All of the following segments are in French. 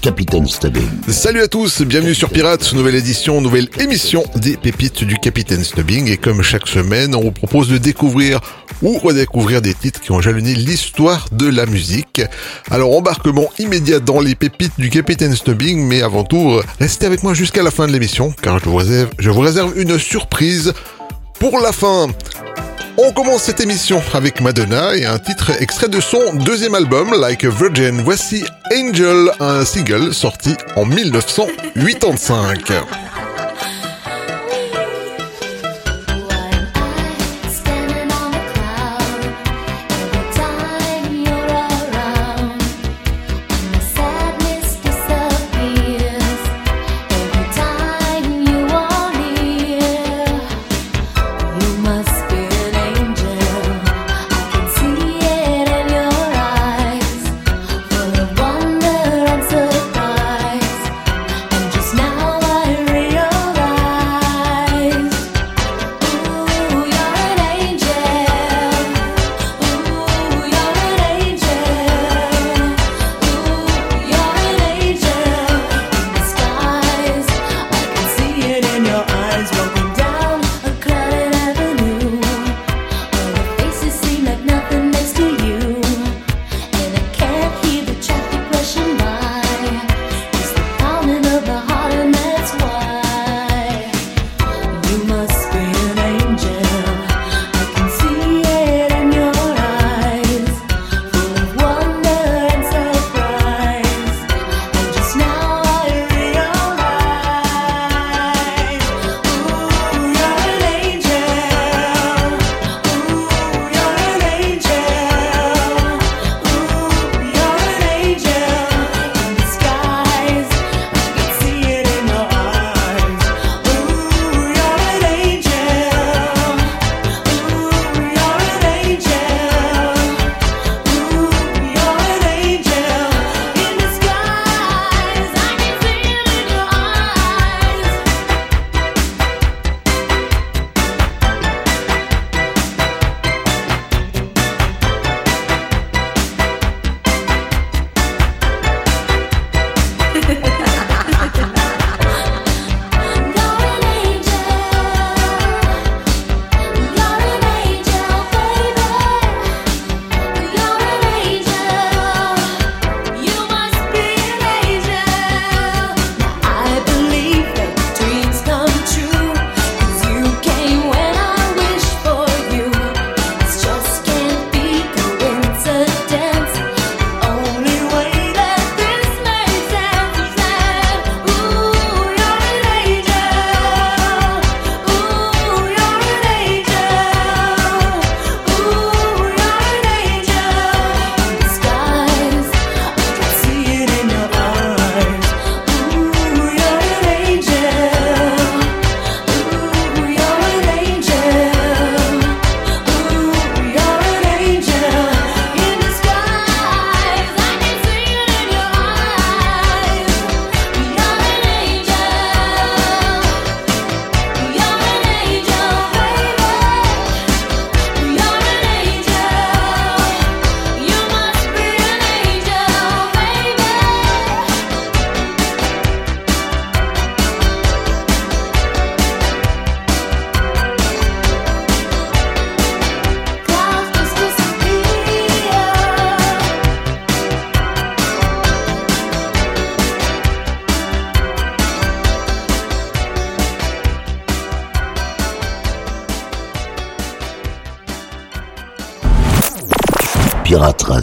Capitaine Stubbing. Salut à tous, bienvenue sur Pirates, nouvelle édition, nouvelle émission des pépites du Capitaine Stubbing. Et comme chaque semaine, on vous propose de découvrir ou redécouvrir des titres qui ont jalonné l'histoire de la musique. Alors embarquement immédiat dans les pépites du Capitaine Stubbing, mais avant tout, restez avec moi jusqu'à la fin de l'émission, car je vous réserve une surprise pour la fin. On commence cette émission avec Madonna et un titre extrait de son deuxième album, Like a Virgin. Voici Angel, un single sorti en 1985.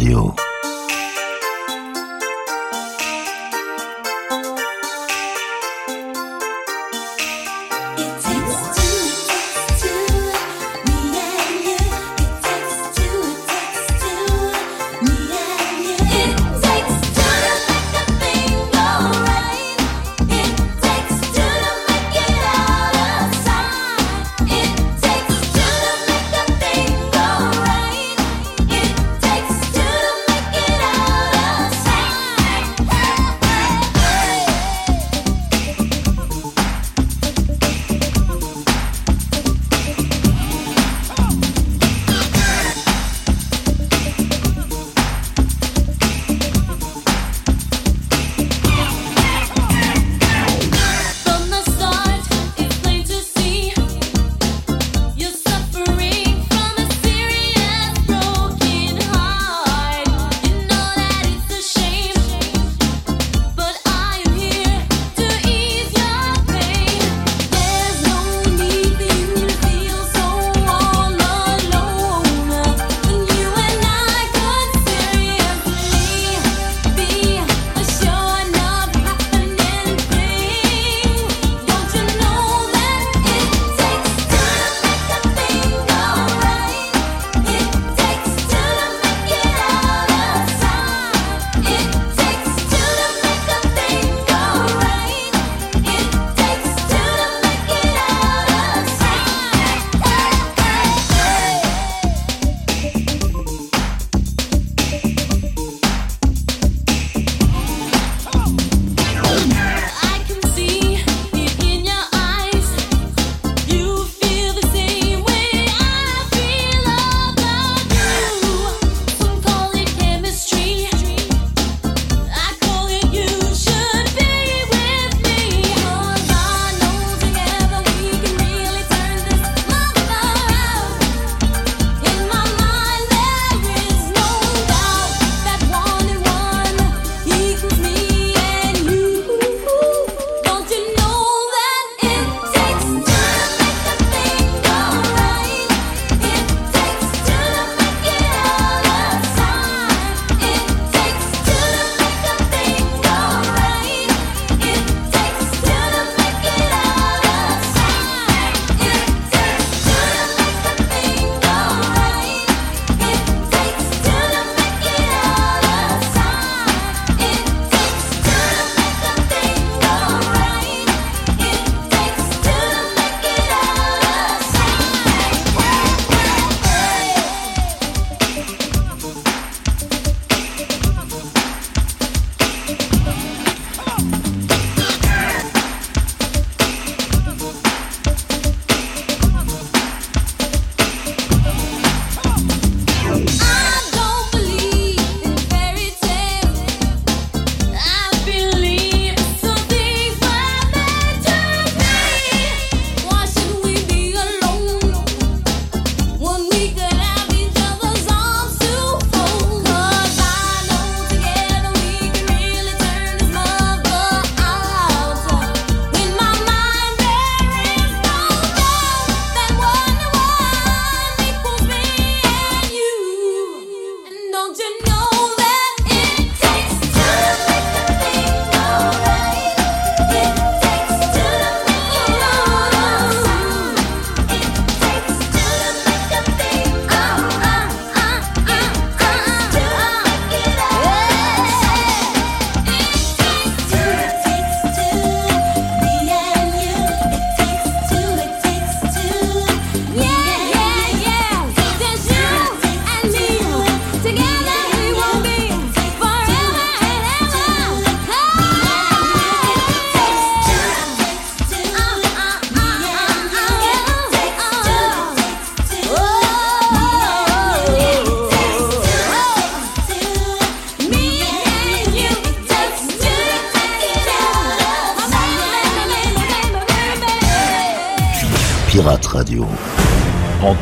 Radio.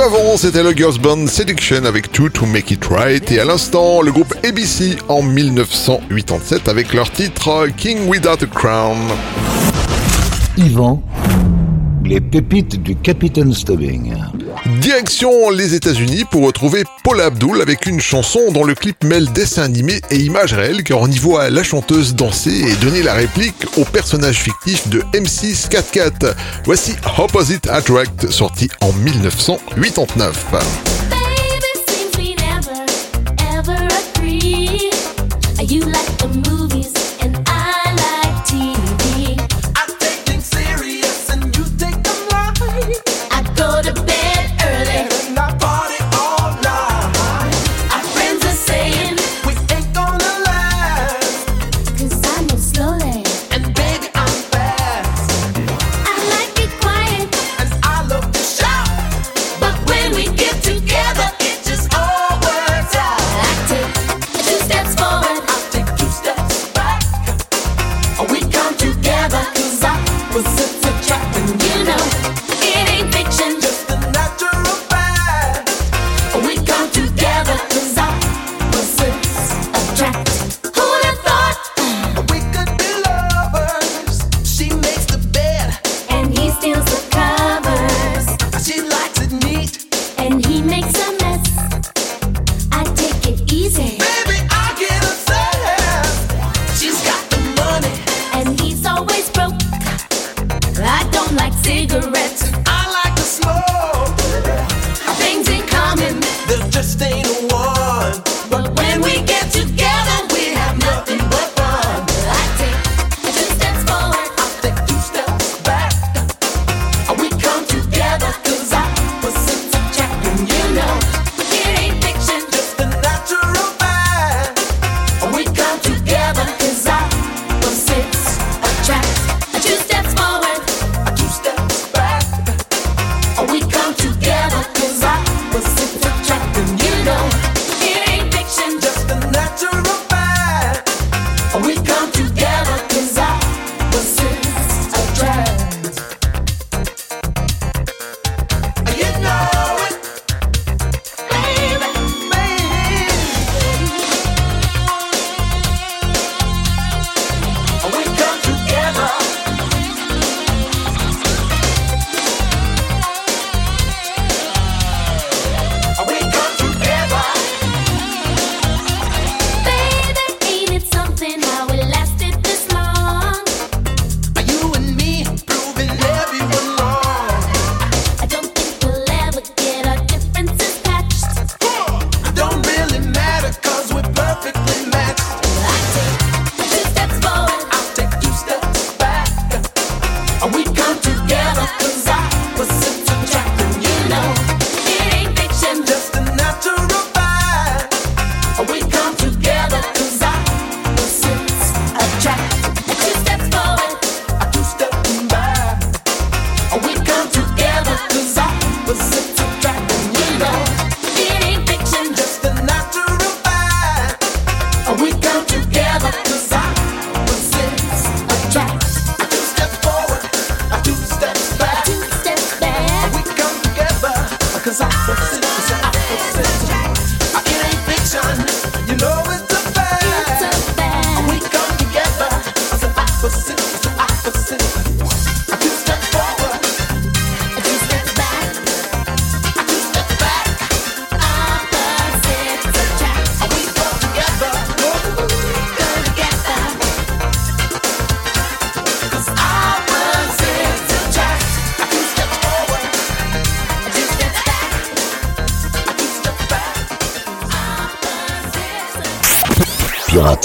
avant, c'était le Girls Band Seduction avec Two to Make It Right. Et à l'instant, le groupe ABC en 1987 avec leur titre King Without a Crown. Yvan, les pépites du Capitaine Stubbing. Direction les États-Unis pour retrouver Paul Abdul avec une chanson dont le clip mêle dessin animé et images réelles car on y voit la chanteuse danser et donner la réplique au personnage fictif de M6 4 Voici Opposite Attract sorti en 1989.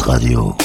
Radio.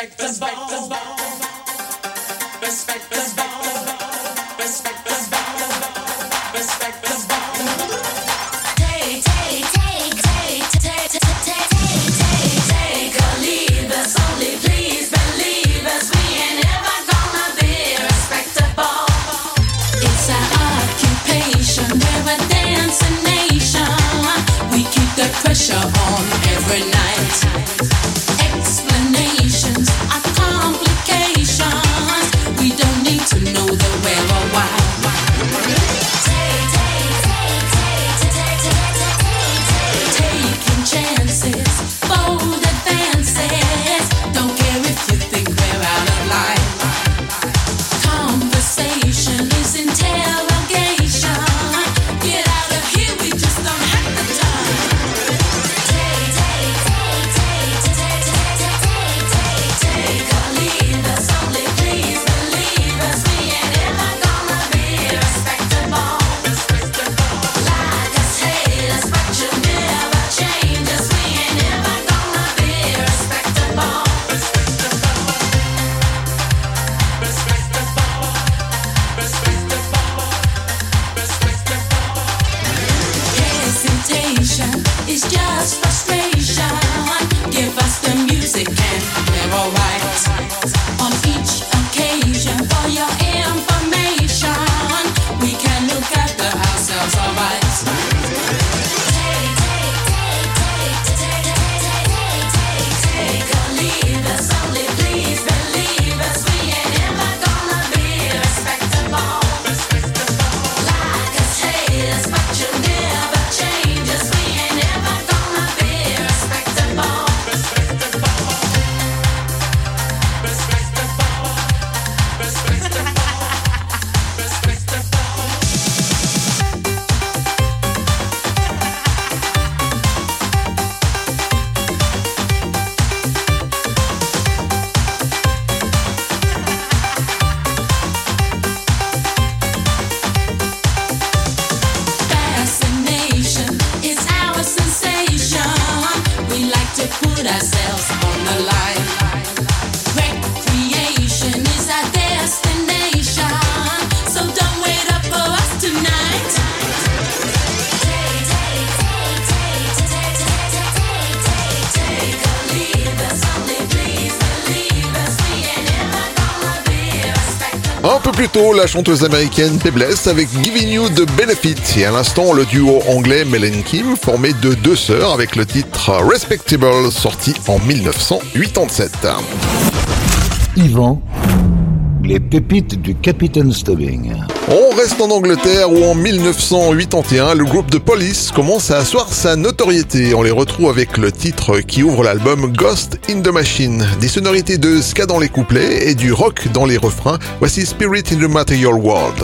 overnight. Plutôt la chanteuse américaine Faiblesse avec Giving You the Benefit. Et à l'instant, le duo anglais Melen Kim, formé de deux sœurs avec le titre Respectable, sorti en 1987. Yvan, les pépites du Capitaine Stubbing. On reste en Angleterre où en 1981, le groupe de Police commence à asseoir sa notoriété. On les retrouve avec le titre qui ouvre l'album Ghost in the Machine. Des sonorités de ska dans les couplets et du rock dans les refrains. Voici Spirit in the Material World.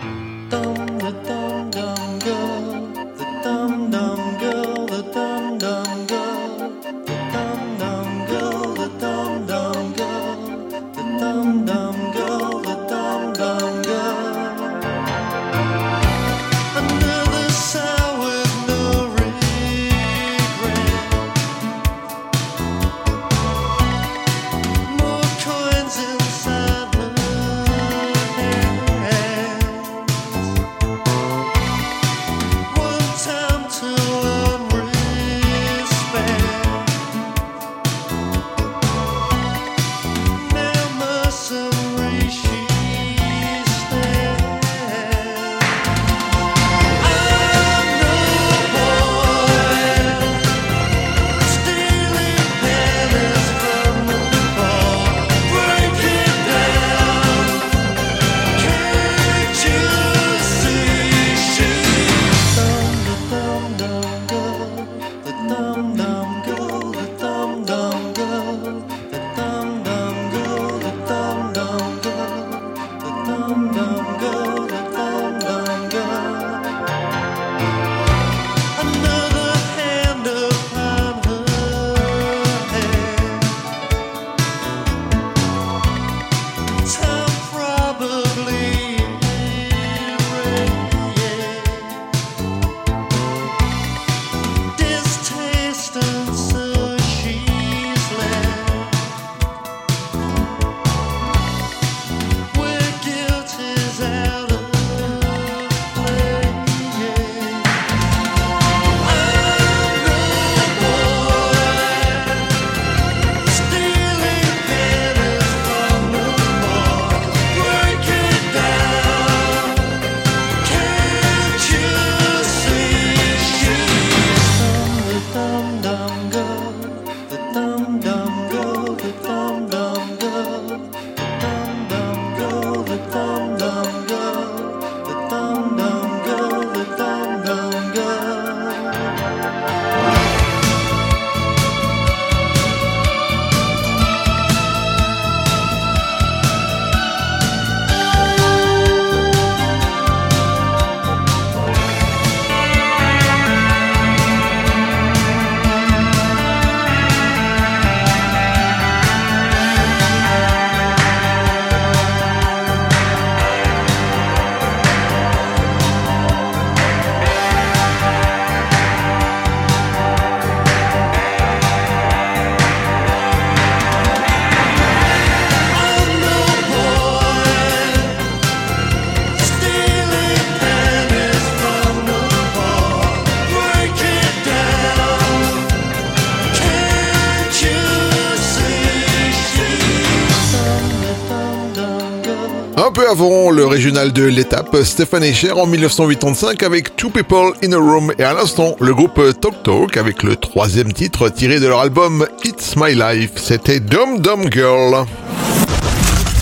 Régional de l'étape, Stéphane Echer en 1985 avec Two People in a Room et à l'instant le groupe Talk Talk avec le troisième titre tiré de leur album It's My Life, c'était Dum Dum Girl.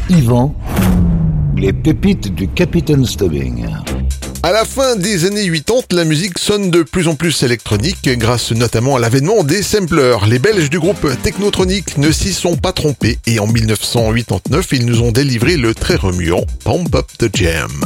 Yvan, les pépites du Capitaine Stubbing. À la fin des années 80, la musique sonne de plus en plus électronique grâce notamment à l'avènement des samplers. Les Belges du groupe Technotronic ne s'y sont pas trompés et en 1989, ils nous ont délivré le très remuant Pump Up the Jam.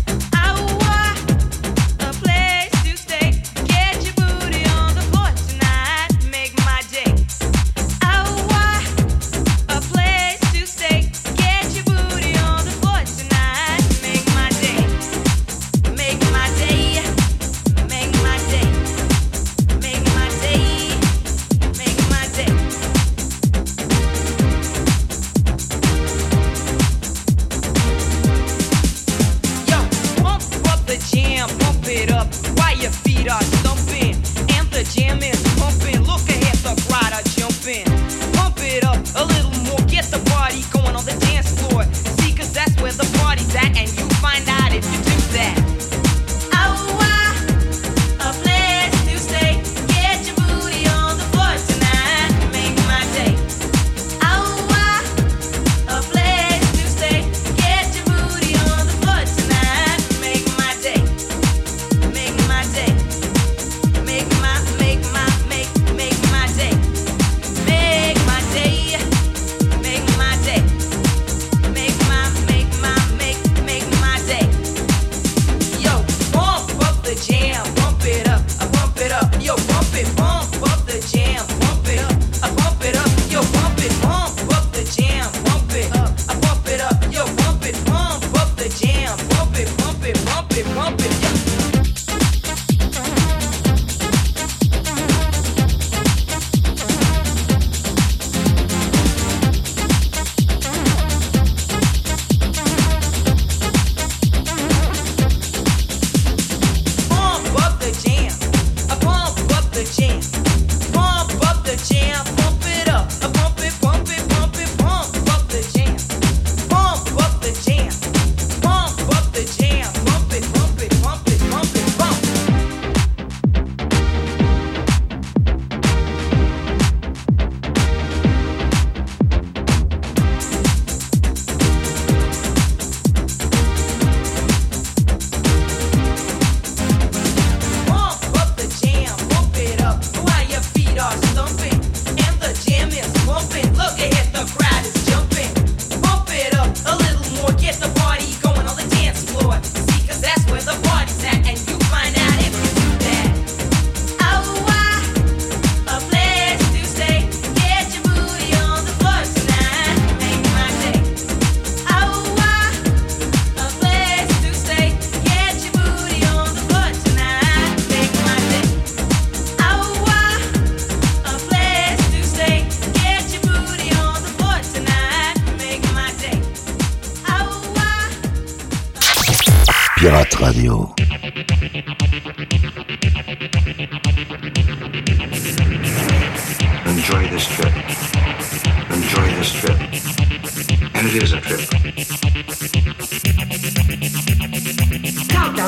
The jam pumping. Look ahead, jumping. Pump it up a little more, get the party going on the dance floor. See, cause that's where the party's at, and you find out if you do that.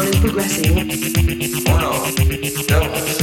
sound is progressing. Wow, that was.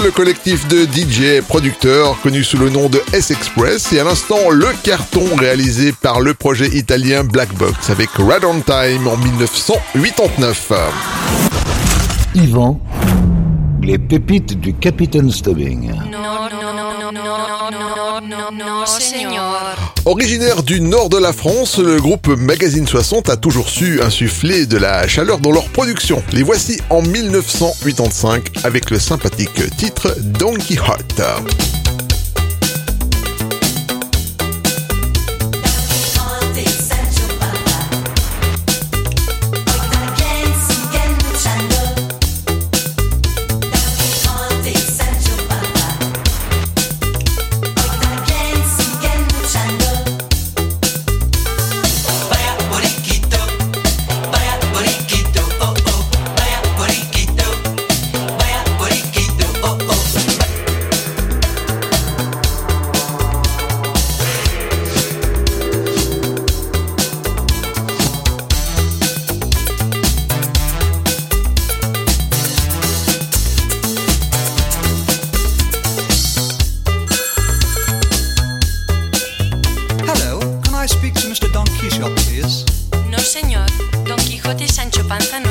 Le collectif de DJ producteurs connu sous le nom de S-Express et à l'instant le carton réalisé par le projet italien Black Box avec Rad on Time en 1989. Yvan, les pépites du Capitaine Stubbing. Originaire du nord de la France, le groupe Magazine 60 a toujours su insuffler de la chaleur dans leur production. Les voici en 1985 avec le sympathique titre Don Quixote. Panza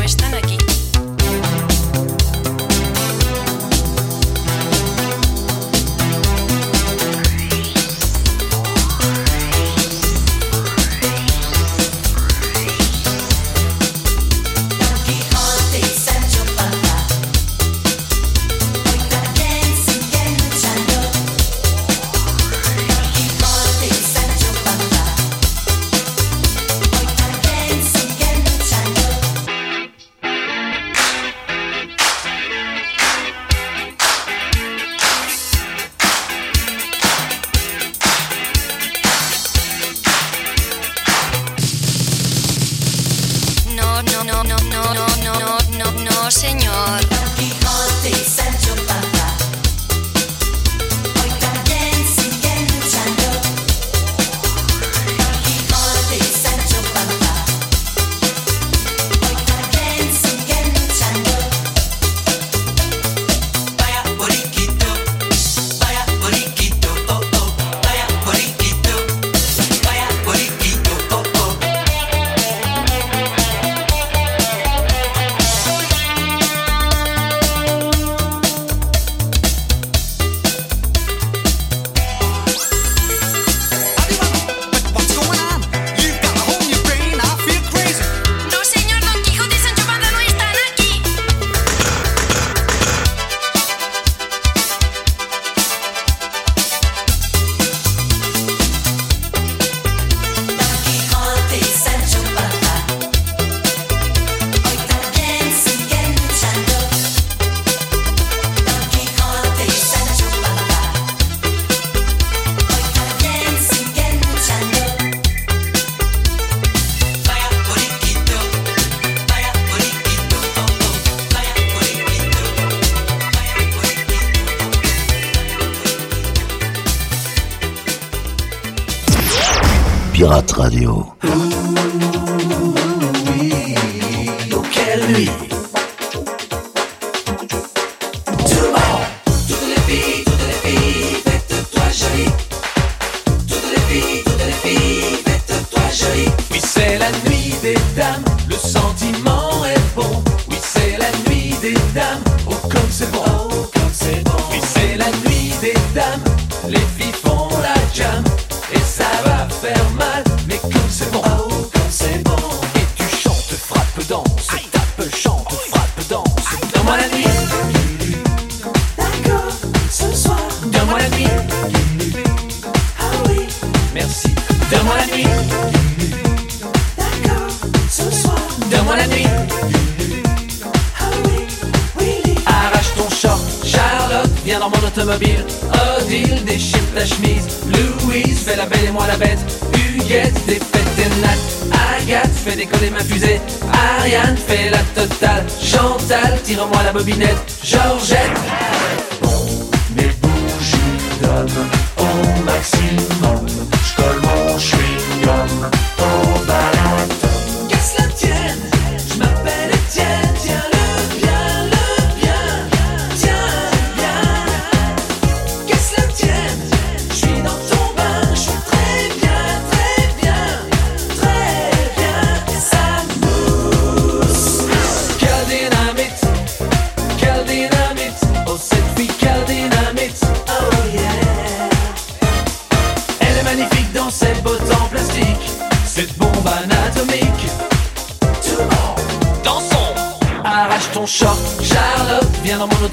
Pirate Radio.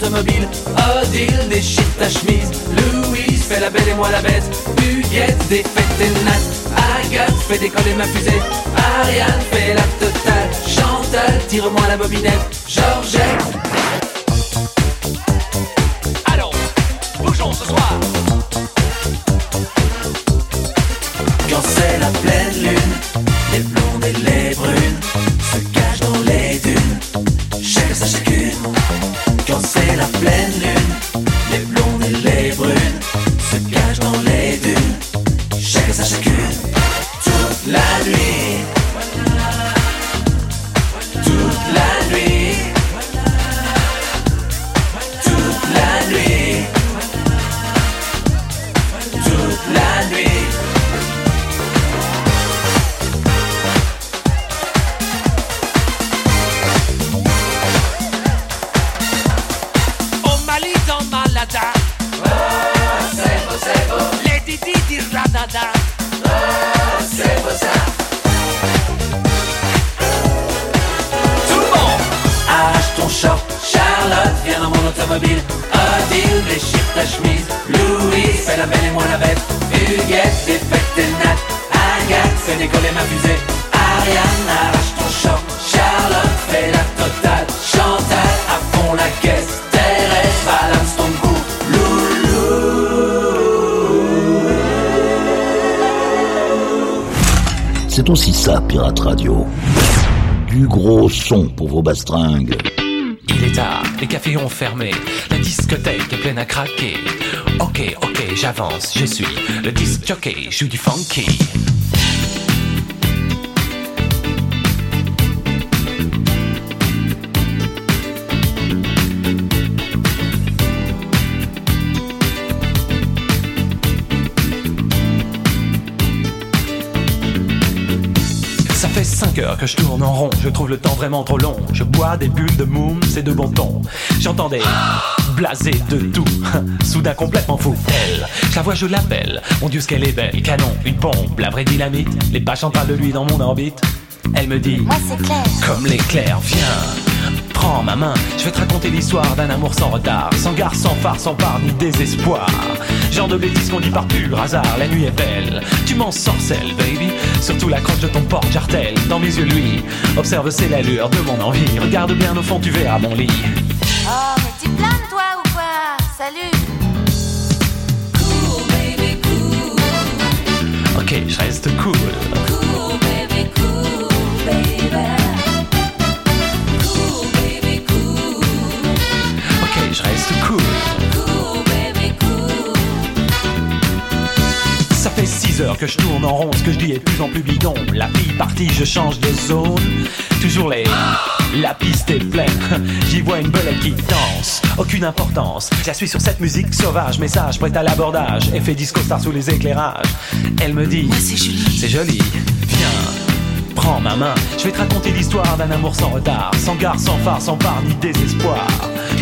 Odile, déchire ta chemise. Louise, fais la belle et moi la bête. Huguette, défait tes nattes. Agathe, fais décoller ma fusée. Ariane, fais la totale. Chantal, tire-moi la bobinette. Georgette C'est aussi ça, Pirate Radio. Du gros son pour vos bastringues. Il est tard, les cafés ont fermé, la discothèque est pleine à craquer. Ok, ok, j'avance, je suis le disc jockey, je joue du funky. 5 heures que je tourne en rond, je trouve le temps vraiment trop long. Je bois des bulles de moum, c'est de bon ton. J'entends des blasés de tout, soudain complètement fou. Elle, je la vois, je l'appelle. Mon dieu, ce qu'elle est belle. Canon, une pompe, la vraie dynamite. Les bâches en parlent de lui dans mon orbite. Elle me dit, Moi c'est clair. comme l'éclair, viens. Prends ma main, je vais te raconter l'histoire d'un amour sans retard, sans gare, sans phare, sans part ni désespoir. Genre de bêtises qu'on dit par pur hasard, la nuit est belle, tu m'en sorcelles, baby. Surtout la croche de ton porte jartel, dans mes yeux, lui. Observe, c'est l'allure de mon envie. Regarde bien au fond, tu verras mon lit. Oh, mais tu planes toi ou quoi? Salut Cool, baby, cool. Ok, je reste cool. Cool, baby, cool, 6 heures que je tourne en rond, ce que je dis est de plus en plus bidon. La fille partie, je change de zone. Toujours les. La piste est pleine. J'y vois une belette qui danse. Aucune importance. Je la suis sur cette musique sauvage. Message prêt à l'abordage. Effet disco star sous les éclairages. Elle me dit. c'est joli. C'est joli. Viens. Prends ma main, je vais te raconter l'histoire d'un amour sans retard, sans gare, sans phare, sans part ni désespoir.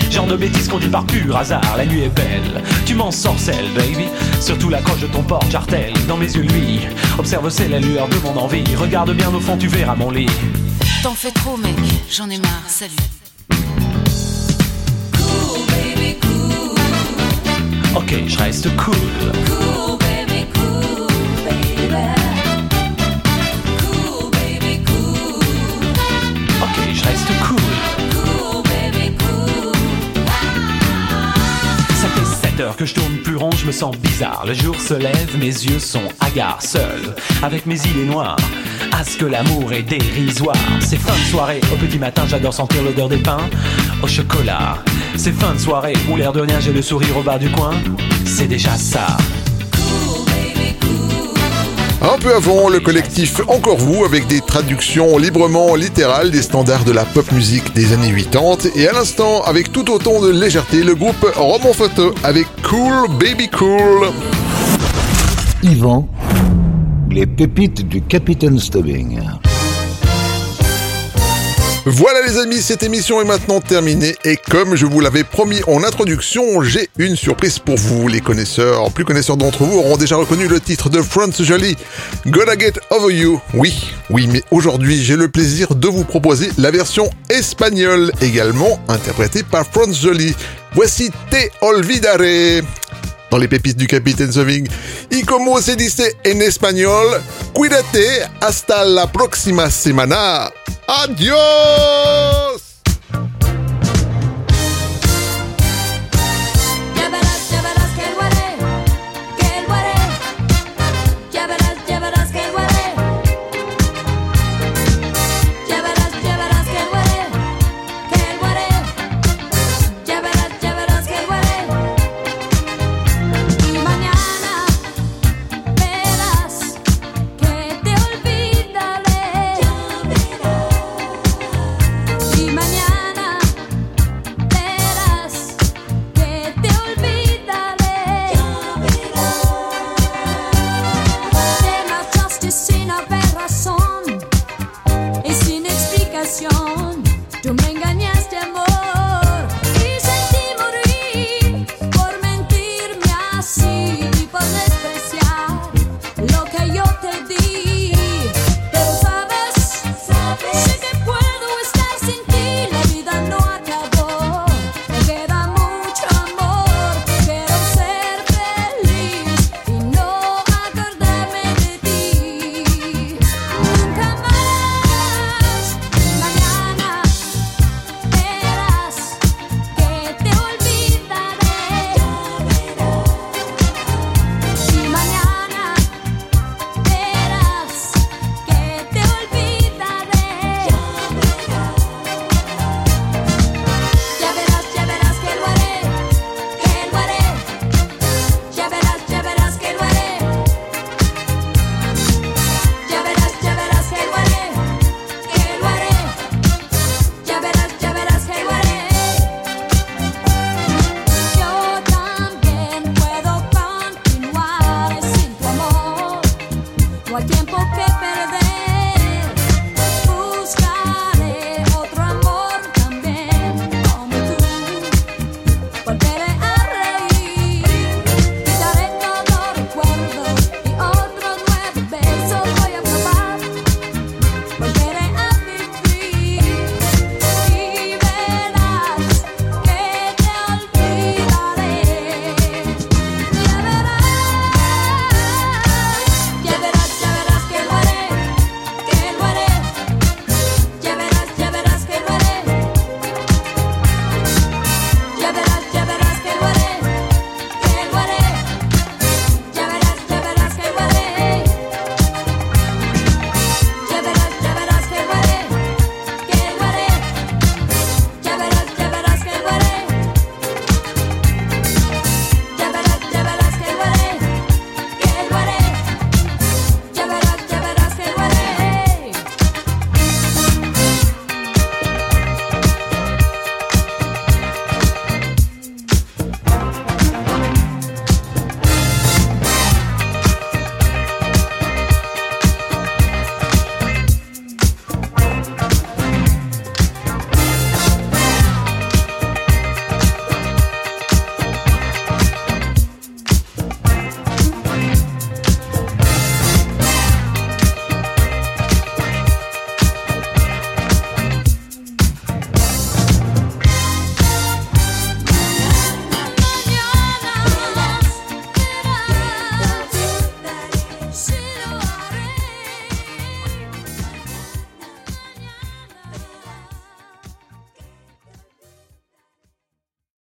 Genre de bêtises qu'on dit par pur hasard, la nuit est belle, tu m'en sorcelles, baby. Surtout la coche de ton porte jartel, dans mes yeux lui. Observe c'est la lueur de mon envie, regarde bien au fond, tu verras mon lit. T'en fais trop, mec. J'en ai marre. Salut. Ok, je reste cool. Que je tourne plus rond, je me sens bizarre. Le jour se lève, mes yeux sont hagards, seul, avec mes idées noires. À ce que l'amour est dérisoire. C'est fin de soirée, au petit matin, j'adore sentir l'odeur des pains au chocolat. C'est fin de soirée, où l'air de rien, j'ai le sourire au bas du coin. C'est déjà ça. Un peu avant, le collectif Encore vous avec des traductions librement littérales des standards de la pop musique des années 80 et à l'instant avec tout autant de légèreté le groupe Roman Photo avec Cool Baby Cool. Yvan, les pépites du Capitaine Stubbing. Voilà les amis, cette émission est maintenant terminée et comme je vous l'avais promis en introduction, j'ai une surprise pour vous. Les connaisseurs, plus connaisseurs d'entre vous auront déjà reconnu le titre de France Jolie, Gonna Get Over You. Oui, oui, mais aujourd'hui j'ai le plaisir de vous proposer la version espagnole, également interprétée par France Jolie. Voici Te Olvidaré. Dans les pépites du Capitaine Soving. Y como se dice en espagnol, cuídate hasta la próxima semana. Adiós better than